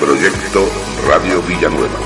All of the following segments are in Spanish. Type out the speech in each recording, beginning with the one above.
Proyecto Radio Villanueva.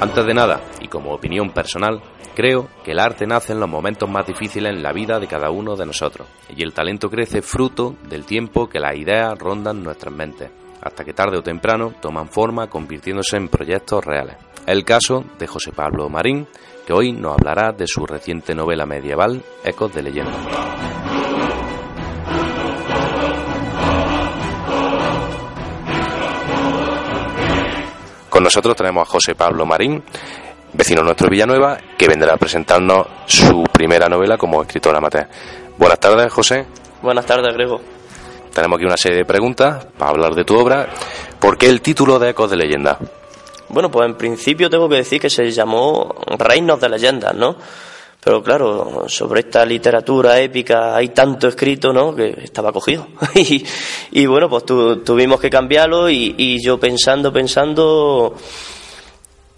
Antes de nada, y como opinión personal, creo que el arte nace en los momentos más difíciles en la vida de cada uno de nosotros, y el talento crece fruto del tiempo que las ideas rondan nuestras mentes, hasta que tarde o temprano toman forma convirtiéndose en proyectos reales. El caso de José Pablo Marín, que hoy nos hablará de su reciente novela medieval, Ecos de leyenda. Con nosotros tenemos a José Pablo Marín, vecino nuestro Villanueva, que vendrá a presentarnos su primera novela como escritor amateur. Buenas tardes, José. Buenas tardes, Grego. Tenemos aquí una serie de preguntas para hablar de tu obra. ¿Por qué el título de Ecos de Leyenda? Bueno, pues en principio tengo que decir que se llamó Reinos de Leyendas, ¿no? Pero claro, sobre esta literatura épica hay tanto escrito, ¿no? Que estaba cogido. y, y, bueno, pues tu, tuvimos que cambiarlo y, y, yo pensando, pensando,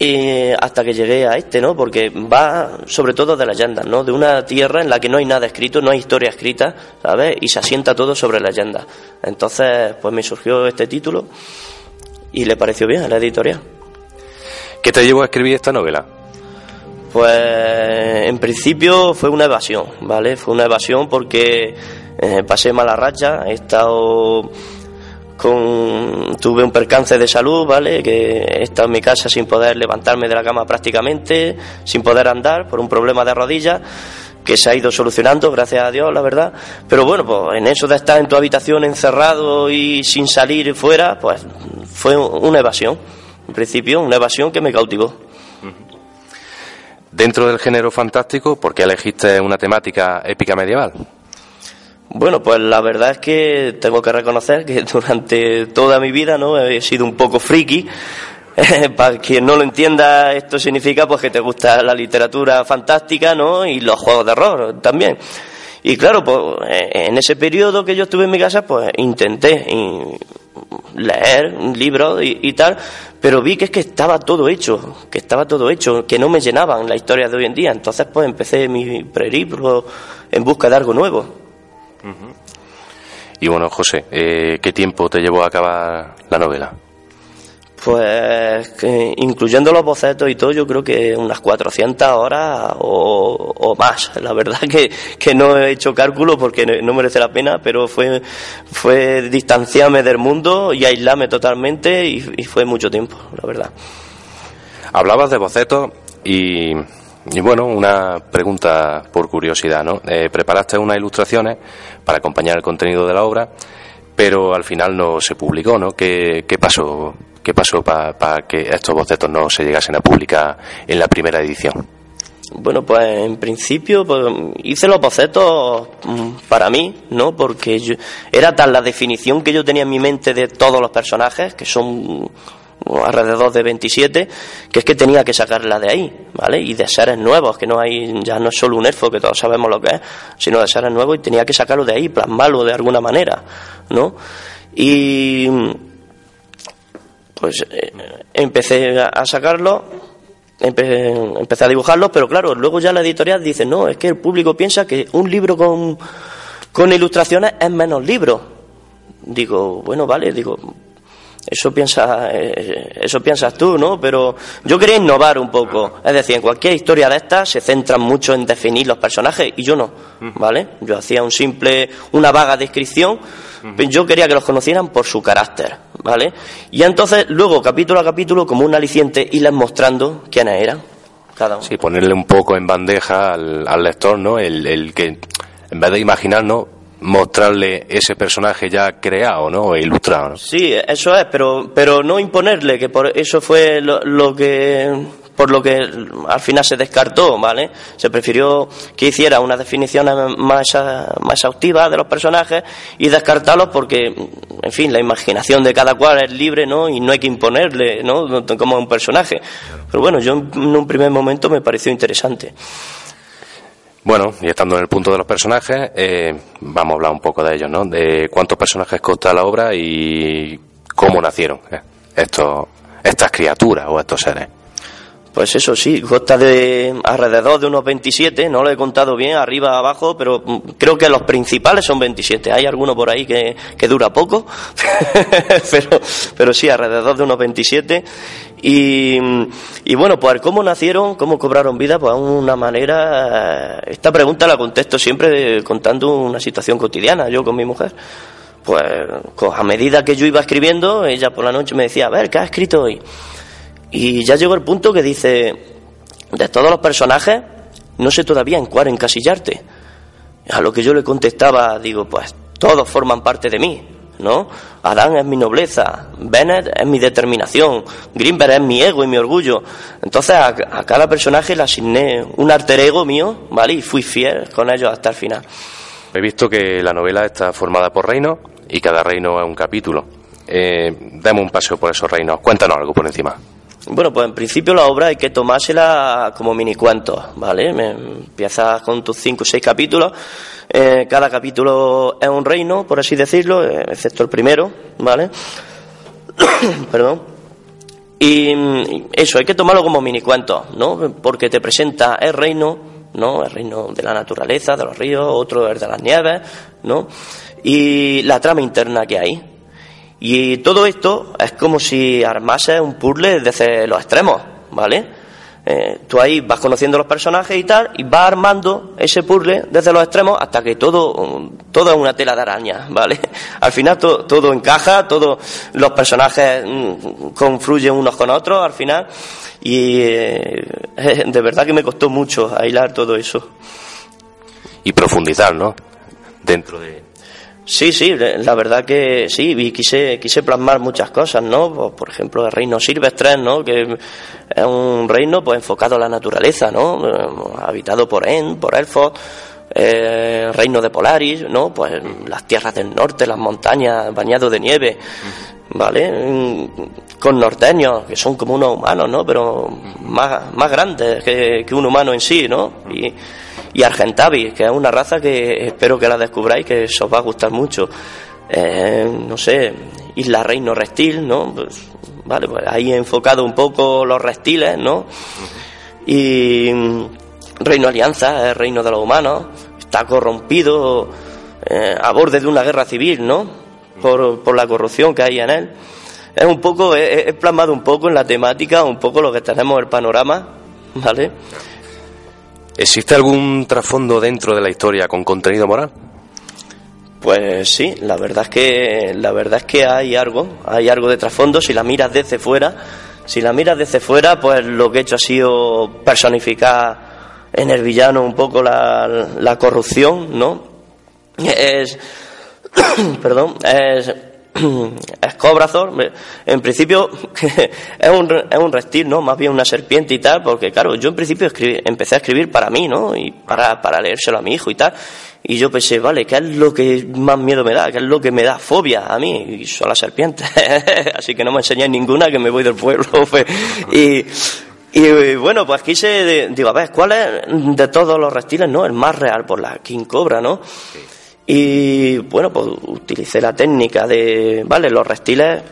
eh, hasta que llegué a este, ¿no? Porque va sobre todo de leyendas, ¿no? De una tierra en la que no hay nada escrito, no hay historia escrita, ¿sabes? Y se asienta todo sobre leyendas. Entonces, pues me surgió este título y le pareció bien a la editorial. ¿Qué te llevó a escribir esta novela? Pues en principio fue una evasión, ¿vale? Fue una evasión porque eh, pasé mala racha, he estado con tuve un percance de salud, ¿vale? Que he estado en mi casa sin poder levantarme de la cama prácticamente, sin poder andar por un problema de rodillas que se ha ido solucionando, gracias a Dios, la verdad. Pero bueno, pues en eso de estar en tu habitación encerrado y sin salir fuera, pues fue una evasión. En principio, una evasión que me cautivó. Dentro del género fantástico, ¿por qué elegiste una temática épica medieval? Bueno, pues la verdad es que tengo que reconocer que durante toda mi vida no he sido un poco friki. Para quien no lo entienda, esto significa pues que te gusta la literatura fantástica, ¿no? Y los juegos de horror también. Y claro, pues en ese periodo que yo estuve en mi casa, pues intenté leer un libro y, y, tal, pero vi que es que estaba todo hecho, que estaba todo hecho, que no me llenaban las historias de hoy en día. Entonces, pues empecé mi periplo en busca de algo nuevo. Uh -huh. Y bueno, José, eh, ¿qué tiempo te llevó a acabar la novela? Pues incluyendo los bocetos y todo, yo creo que unas 400 horas o, o más. La verdad que, que, no he hecho cálculo porque no merece la pena, pero fue, fue distanciarme del mundo y aislarme totalmente y, y fue mucho tiempo, la verdad. Hablabas de bocetos y, y bueno, una pregunta por curiosidad, ¿no? Eh, preparaste unas ilustraciones para acompañar el contenido de la obra, pero al final no se publicó, ¿no? ¿Qué, qué pasó? ¿Qué pasó para pa que estos bocetos no se llegasen a publicar en la primera edición? Bueno, pues en principio pues, hice los bocetos para mí, ¿no? Porque yo, era tal la definición que yo tenía en mi mente de todos los personajes, que son alrededor de 27, que es que tenía que sacarla de ahí, ¿vale? Y de seres nuevos, que no hay, ya no es solo un elfo, que todos sabemos lo que es, sino de seres nuevos y tenía que sacarlo de ahí, plasmarlo de alguna manera, ¿no? Y pues eh, empecé a sacarlo, empecé, empecé, a dibujarlo, pero claro, luego ya la editorial dice, no, es que el público piensa que un libro con, con ilustraciones es menos libro. Digo, bueno, vale, digo, eso piensa, eh, eso piensas tú, ¿no? Pero yo quería innovar un poco. Es decir, en cualquier historia de estas se centran mucho en definir los personajes y yo no, ¿vale? Yo hacía un simple, una vaga descripción, yo quería que los conocieran por su carácter, ¿vale? Y entonces, luego, capítulo a capítulo, como un aliciente, irles mostrando quiénes eran. Cada uno. Sí, ponerle un poco en bandeja al, al lector, ¿no? El, el que, en vez de imaginarnos, mostrarle ese personaje ya creado, ¿no? O ilustrado, ¿no? Sí, eso es, pero, pero no imponerle, que por eso fue lo, lo que por lo que al final se descartó, ¿vale? Se prefirió que hiciera unas definiciones más, más exhaustivas de los personajes y descartarlos porque, en fin, la imaginación de cada cual es libre, ¿no? Y no hay que imponerle, ¿no? Como un personaje. Pero bueno, yo en un primer momento me pareció interesante. Bueno, y estando en el punto de los personajes, eh, vamos a hablar un poco de ellos, ¿no? De cuántos personajes consta la obra y cómo nacieron eh, estos, estas criaturas o estos seres. Pues eso sí, consta de alrededor de unos 27, no lo he contado bien, arriba, abajo, pero mm, creo que los principales son 27. Hay alguno por ahí que, que dura poco, pero, pero sí, alrededor de unos 27. Y, bueno, pues cómo nacieron, cómo cobraron vida, pues una manera, eh, esta pregunta la contesto siempre contando una situación cotidiana, yo con mi mujer. Pues a medida que yo iba escribiendo, ella por la noche me decía, a ver, ¿qué has escrito hoy? Y ya llegó el punto que dice, de todos los personajes, no sé todavía en cuál encasillarte. A lo que yo le contestaba, digo, pues todos forman parte de mí, ¿no? Adán es mi nobleza, Bennett es mi determinación, Greenberg es mi ego y mi orgullo. Entonces a, cada personaje le asigné un alter ego mío, ¿vale? Y fui fiel con ellos hasta el final. He visto que la novela está formada por reinos y cada reino es un capítulo. Eh, demos un paseo por esos reinos. Cuéntanos algo por encima. Bueno, pues en principio la obra hay que tomársela como minicuentos, ¿vale? Me- Empiezas con tus cinco o seis capítulos. eh, cada capítulo es un reino, por así decirlo, eh, excepto el primero, ¿vale? Perdón. Y mm, eso, hay que tomarlo como minicuentos, ¿no? Porque te presenta el reino, ¿no? El reino de la naturaleza, de los ríos, otro es de las nieves, ¿no? Y la trama interna que hay. Y todo esto es como si armases un puzzle desde los extremos, ¿vale? Eh, tú ahí vas conociendo los personajes y tal, y vas armando ese puzzle desde los extremos hasta que todo, um, todo es una tela de araña, ¿vale? Al final to- todo encaja, todos los personajes mm, confluyen unos con otros al final, y eh, de verdad que me costó mucho hilar todo eso. Y profundizar, ¿no? Dentro de... Sí, sí, la verdad que sí, y quise, quise plasmar muchas cosas, ¿no? Pues, por ejemplo, el reino silvestre, ¿no? Que es un reino pues enfocado a la naturaleza, ¿no? Eh, Habitado por En, por elfos, eh, reino de Polaris, ¿no? Pues las tierras del norte, las montañas bañadas de nieve, ¿vale? Con norteños, que son como unos humanos, ¿no? Pero más, más grandes que, que un humano en sí, ¿no? Y, y Argentavis, que es una raza que espero que la descubráis, que os va a gustar mucho. Eh, no sé, Isla Reino Restil, ¿no? Pues, vale, pues ahí he enfocado un poco los reptiles, ¿no? Y mm, Reino Alianza, el reino de los humanos, está corrompido eh, a borde de una guerra civil, ¿no? Por, por la corrupción que hay en él. Es un poco, he, he plasmado un poco en la temática, un poco lo que tenemos el panorama, ¿vale? ¿Existe algún trasfondo dentro de la historia con contenido moral? Pues sí, la verdad es que la verdad es que hay algo, hay algo de trasfondo si la miras desde fuera. Si la miras desde fuera, pues lo que he hecho ha sido personificar en el villano un poco la, la corrupción, ¿no? Es perdón, es es Cobrazor, en principio es un, es un reptil, ¿no? Más bien una serpiente y tal, porque claro, yo en principio escribí- empecé a escribir para mí, ¿no? Y para, para leérselo a mi hijo y tal. Y yo pensé, vale, ¿qué es lo que más miedo me da? ¿Qué es lo que me da fobia a mí? Y son las serpientes. Así que no me enseñáis ninguna que me voy del pueblo. pues. y, y bueno, pues quise, de- digo, a ver, ¿cuál es de todos los reptiles, no? El más real, por la King Cobra, ¿no? Y bueno, pues utilicé la técnica de, vale, los reptiles,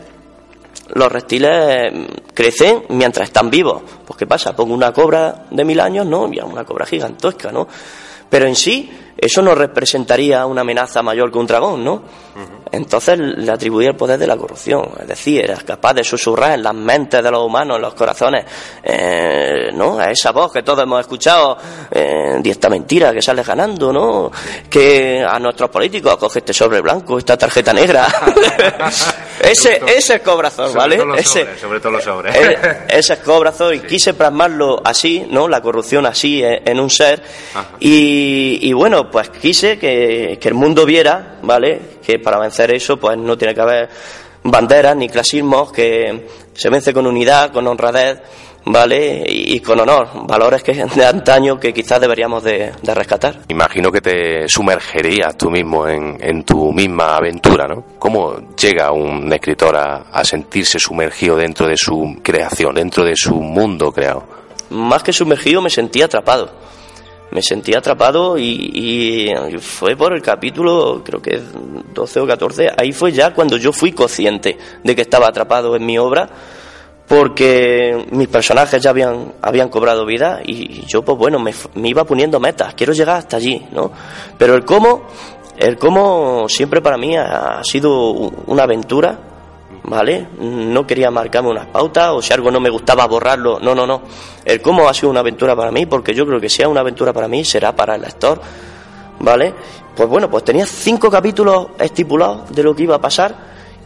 los reptiles mm, crecen mientras están vivos. Pues ¿qué pasa? Pongo una cobra de mil años, ¿no? Y a una cobra gigantesca, ¿no? Pero en sí, eso no representaría una amenaza mayor que un dragón, ¿no? Entonces le atribuía el poder de la corrupción. Es decir, era capaz de susurrar en las mentes de los humanos, en los corazones, eh, ¿no? A esa voz que todos hemos escuchado, eh, de esta mentira que sale ganando, ¿no? Que a nuestros políticos coge este sobre blanco, esta tarjeta negra. ese, ese es Cobrazón, ¿vale? ese, sobre todo los sobres. ese es Cobrazón y quise plasmarlo así, ¿no? La corrupción así eh, en un ser. Y, y, bueno, pues quise que, que el mundo viera, ¿vale? que para vencer eso pues no tiene que haber banderas ni clasismos, que se vence con unidad, con honradez, ¿vale? Y, con honor, valores que de antaño que quizás deberíamos de, rescatar. Imagino que te sumergerías tú mismo en, tu misma aventura, ¿no? ¿Cómo llega un escritor a, a sentirse sumergido dentro de su creación, dentro de su mundo creado? Más que sumergido me sentí atrapado me sentí atrapado y, fue por el capítulo, creo que 12 o 14, ahí fue ya cuando yo fui consciente de que estaba atrapado en mi obra, porque mis personajes ya habían, habían cobrado vida y yo, pues bueno, me iba poniendo metas, quiero llegar hasta allí, ¿no? Pero el cómo, el cómo siempre para mí ha sido una aventura ¿vale? No quería marcarme unas pautas o si algo no me gustaba borrarlo. No, no, no. El cómo ha sido una aventura para mí, porque yo creo que si es una aventura para mí, será para el lector, ¿vale? Pues bueno, pues tenía cinco capítulos estipulados de lo que iba a pasar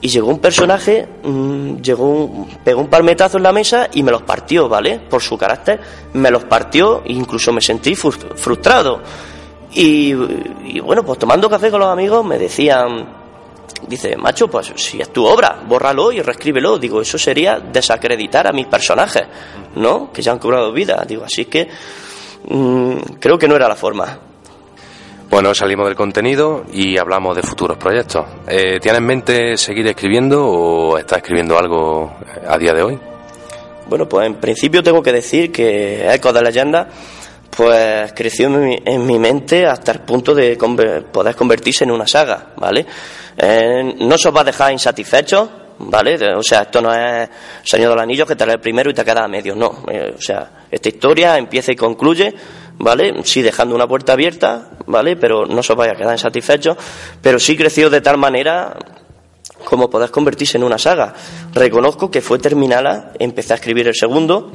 y llegó un personaje, mm, llegó pegó un palmetazo en la mesa y me los partió, ¿vale? Por su carácter, me los partió e incluso me sentí frustrado. Y bueno, pues tomando café con los amigos me decían dice, macho, pues si es tu obra, bórralo y reescríbelo. Digo, eso sería desacreditar a mis personajes, ¿no? Que ya han cobrado vida. Digo, así que mm, creo que no era la forma. Bueno, salimos del contenido y hablamos de futuros proyectos. Eh, ¿Tienes en mente seguir escribiendo o estás escribiendo algo a día de hoy? Bueno, pues en principio tengo que decir que Ecos de Leyenda pues creció en mi, mente hasta el punto de poder convertirse en una saga, ¿vale? Eh, no se os va a dejar insatisfechos, ¿vale? O sea, esto no es Señor de los Anillos que te lee primero y te queda a medio, no. Eh, o sea, esta historia empieza y concluye, ¿vale? Sí dejando una puerta abierta, ¿vale? Pero no se os vaya a quedar insatisfechos, pero sí creció de tal manera como poder convertirse en una saga. Reconozco que fue terminada, empecé a escribir el segundo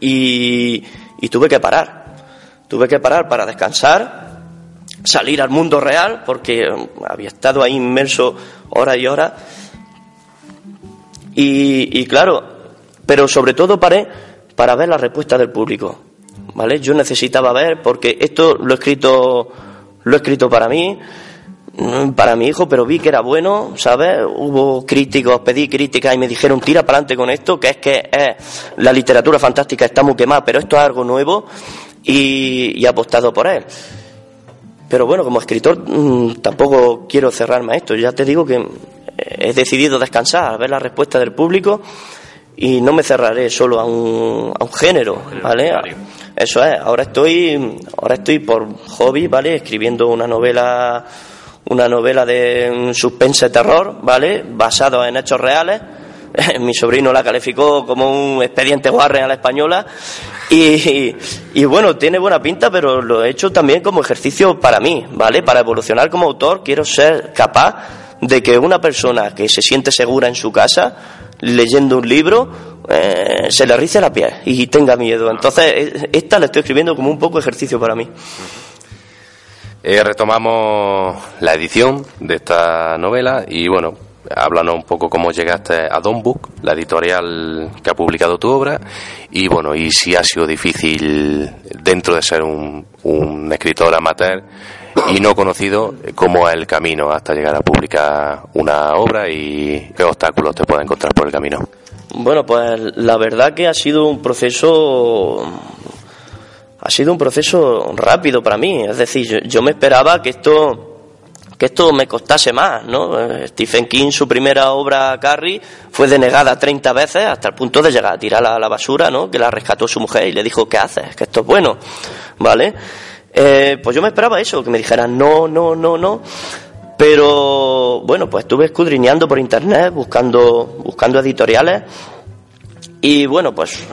y y tuve que parar. Tuve que parar para descansar, salir al mundo real, porque um, había estado ahí inmerso horas y horas. Y, claro, pero sobre todo paré para ver la respuesta del público. ¿Vale? Yo necesitaba ver, porque esto lo he escrito, lo he escrito para mí, para mi hijo, pero vi que era bueno, ¿sabes? Hubo críticos, pedí críticas y me dijeron, tira para adelante con esto, que es que la literatura fantástica está muy quemada, pero esto es algo nuevo y, he apostado por él. Pero bueno, como escritor mm, tampoco quiero cerrarme a esto, ya te digo que he decidido descansar, a ver la respuesta del público y no me cerraré solo a un, a un género, ¿vale? Eso es, ahora estoy, ahora estoy por hobby, ¿vale? Escribiendo una novela una novela de suspense terror, ¿vale? Basado en hechos reales. Mi sobrino la calificó como un expediente Warren a la española. Y, y, bueno, tiene buena pinta, pero lo he hecho también como ejercicio para mí, ¿vale? Para evolucionar como autor, quiero ser capaz de que una persona que se siente segura en su casa, leyendo un libro, eh, se le rice la piel y tenga miedo. Entonces, esta la estoy escribiendo como un poco ejercicio para mí. Eh, retomamos la edición de esta novela y bueno, háblanos un poco cómo llegaste a Don Book, la editorial que ha publicado tu obra, y bueno, y si ha sido difícil dentro de ser un, un escritor amateur y no conocido, cómo es el camino hasta llegar a publicar una obra y qué obstáculos te puede encontrar por el camino. Bueno, pues la verdad que ha sido un proceso ha sido un proceso rápido para mí. Es decir, yo, me esperaba que esto que esto me costase más, ¿no? Eh, Stephen King, su primera obra, Carrie, fue denegada 30 veces hasta el punto de llegar a tirarla a la basura, ¿no? Que la rescató su mujer y le dijo, ¿qué haces? Que esto es bueno, ¿vale? Eh, pues yo me esperaba eso, que me dijeran no, no, no, no. Pero bueno, pues estuve escudriñando por internet, buscando, buscando editoriales. Y bueno, pues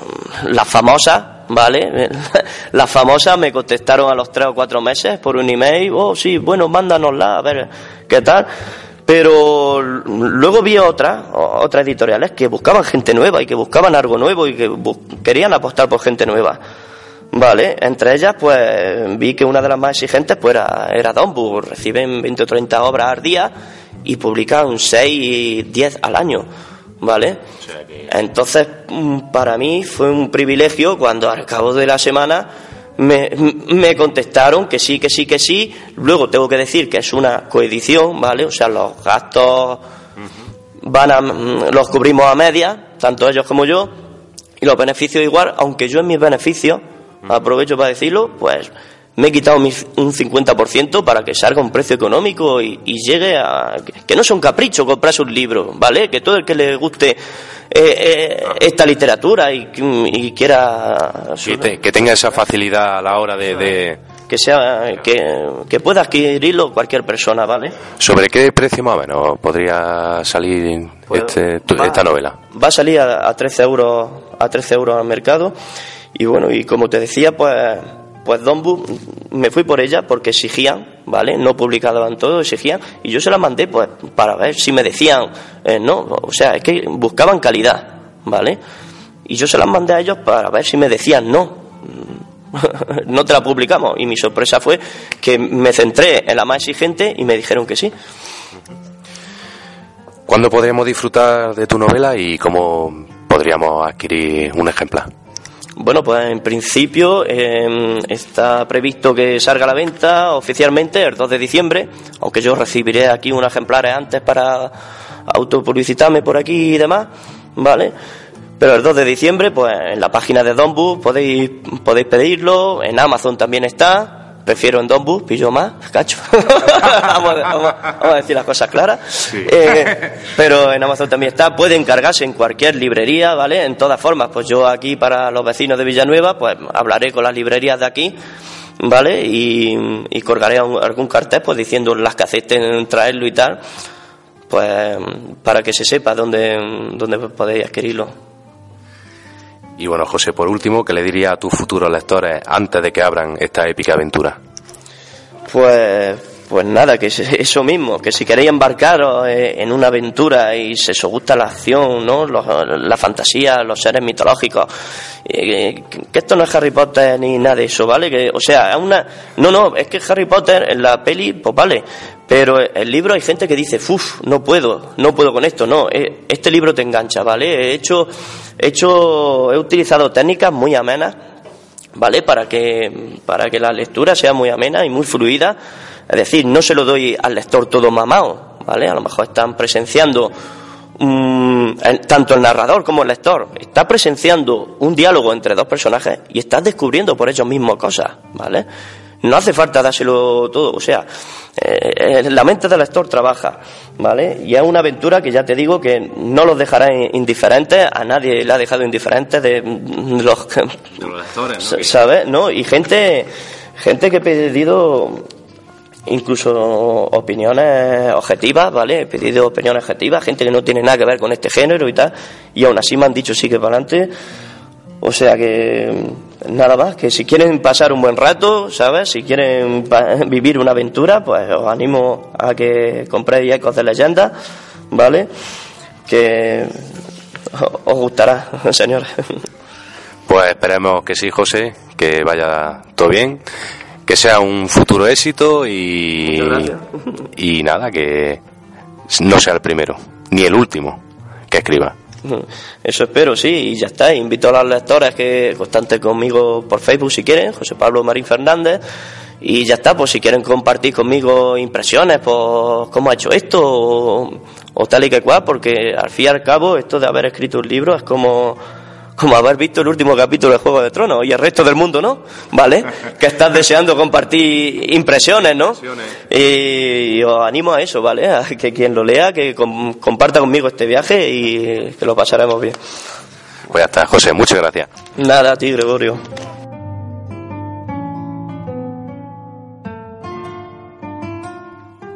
las famosas, ¿vale? Las famosas me contestaron a los tres o cuatro meses por un email, oh sí, bueno, mándanosla, a ver qué tal. Pero luego vi otras, otras editoriales que buscaban gente nueva y que buscaban algo nuevo y que querían apostar por gente nueva. Vale, entre ellas pues vi que una de las más exigentes pues era, era reciben 20 o 30 obras al día y publican 6, 10 al año, ¿vale? Entonces, mm, para mí fue un privilegio cuando al cabo de la semana me, me, contestaron que sí, que sí, que sí. Luego tengo que decir que es una coedición, ¿vale? O sea, los gastos van a, mm, los cubrimos a media, tanto ellos como yo, y los beneficios igual, aunque yo en mis beneficios aprovecho para decirlo, pues me he quitado un 50% para que salga un precio económico y, llegue a... que no sea un capricho comprarse un libro, ¿vale? Que todo el que le guste eh, eh, esta literatura y, quiera... que tenga esa facilidad a la hora de... Que, sea, que, pueda adquirirlo cualquier persona, ¿vale? ¿Sobre qué precio más o menos podría salir pues este, esta novela? Va a salir a, a 13 euros a 13 euros al mercado y bueno, y como te decía, pues, pues Donbu, me fui por ella porque exigían, ¿vale? No publicaban todo, exigían, y yo se la mandé pues para ver si me decían, eh, no, o sea, es que buscaban calidad, ¿vale? Y yo se las mandé a ellos para ver si me decían no. no te la publicamos. Y mi sorpresa fue que me centré en la más exigente y me dijeron que sí. ¿Cuándo podríamos disfrutar de tu novela y cómo podríamos adquirir un ejemplar? Bueno, pues en principio em, está previsto que salga a la venta oficialmente el 2 de diciembre, aunque yo recibiré aquí unos ejemplares antes para autopublicitarme por aquí y demás, ¿vale? Pero el 2 de diciembre, pues en la página de Donbus podéis, podéis pedirlo, en Amazon también está, prefiero en Donbus, pillo más, cacho. vamos, a decir las cosas claras. Eh, pero en Amazon también está, puede encargarse en cualquier librería, ¿vale? En todas formas, pues yo aquí para los vecinos de Villanueva, pues hablaré con las librerías de aquí. ¿Vale? Y, y colgaré algún cartel pues diciendo las que acepten traerlo y tal, pues para que se sepa dónde, dónde podéis adquirirlo. Y bueno, José, por último, ¿qué le diría a tus futuros lectores antes de que abran esta épica aventura? Pues, pues nada, que eso mismo, que si queréis embarcaros eh, en una aventura y se os gusta la acción, ¿no? la fantasía, los seres mitológicos, eh, que esto no es Harry Potter ni nada de eso, ¿vale? Que, o sea, es una... No, no, es que Harry Potter en la peli, pues vale, pero el libro hay gente que dice, uff, no puedo, no puedo con esto, no, eh, este libro te engancha, ¿vale? He hecho, he hecho, he utilizado técnicas muy amenas, ¿vale? Para que, para que la lectura sea muy amena y muy fluida. Es decir, no se lo doy al lector todo mamado, ¿vale? A lo mejor están presenciando tanto el narrador como el lector está presenciando un diálogo entre dos personajes y está descubriendo por ellos mismos cosas, ¿vale? No hace falta dárselo todo, o sea, eh, la mente del lector trabaja, ¿vale? Y es una aventura que ya te digo que no los dejará indiferentes, a nadie le ha dejado indiferentes de, los, lectores, ¿no? ¿sabes? ¿No? Y gente, gente que he pedido incluso opiniones objetivas, ¿vale? He pedido opiniones objetivas, gente que no tiene nada que ver con este género y tal, y aún así me han dicho sí que para adelante. O sea que nada más, que si quieren pasar un buen rato, ¿sabes? Si quieren vivir una aventura, pues os animo a que compréis Ecos de Leyenda, ¿vale? Que os gustará, señores. Pues esperemos que sí, José, que vaya todo bien, que sea un futuro éxito y, y nada, que no sea el primero, ni el último que escriba. Eso espero, sí, y ya está. Invito a los lectores que constantes conmigo por Facebook si quieren, José Pablo Marín Fernández. Y ya está, pues si quieren compartir conmigo impresiones, pues cómo ha hecho esto o, tal y que cual, porque al fin y al cabo esto de haber escrito un libro es como como haber visto el último capítulo de Juego de Tronos y el resto del mundo, ¿no? ¿Vale? Que estás deseando compartir impresiones, ¿no? Y, os animo a eso, ¿vale? A que quien lo lea, que comparta conmigo este viaje y que lo pasaremos bien. Pues ya está, José, muchas gracias. Nada, a ti, Gregorio.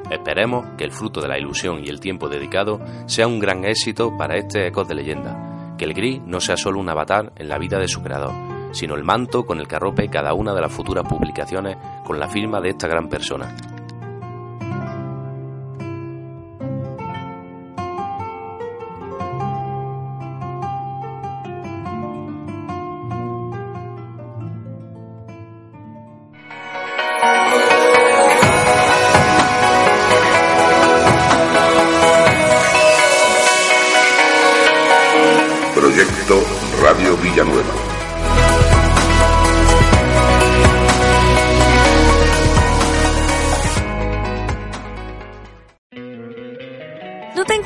Esperemos que el fruto de la ilusión y el tiempo dedicado sea un gran éxito para este Ecos de Leyenda que el gris no sea solo un avatar en la vida de su creador, sino el manto con el que arrope cada una de las futuras publicaciones con la firma de esta gran persona.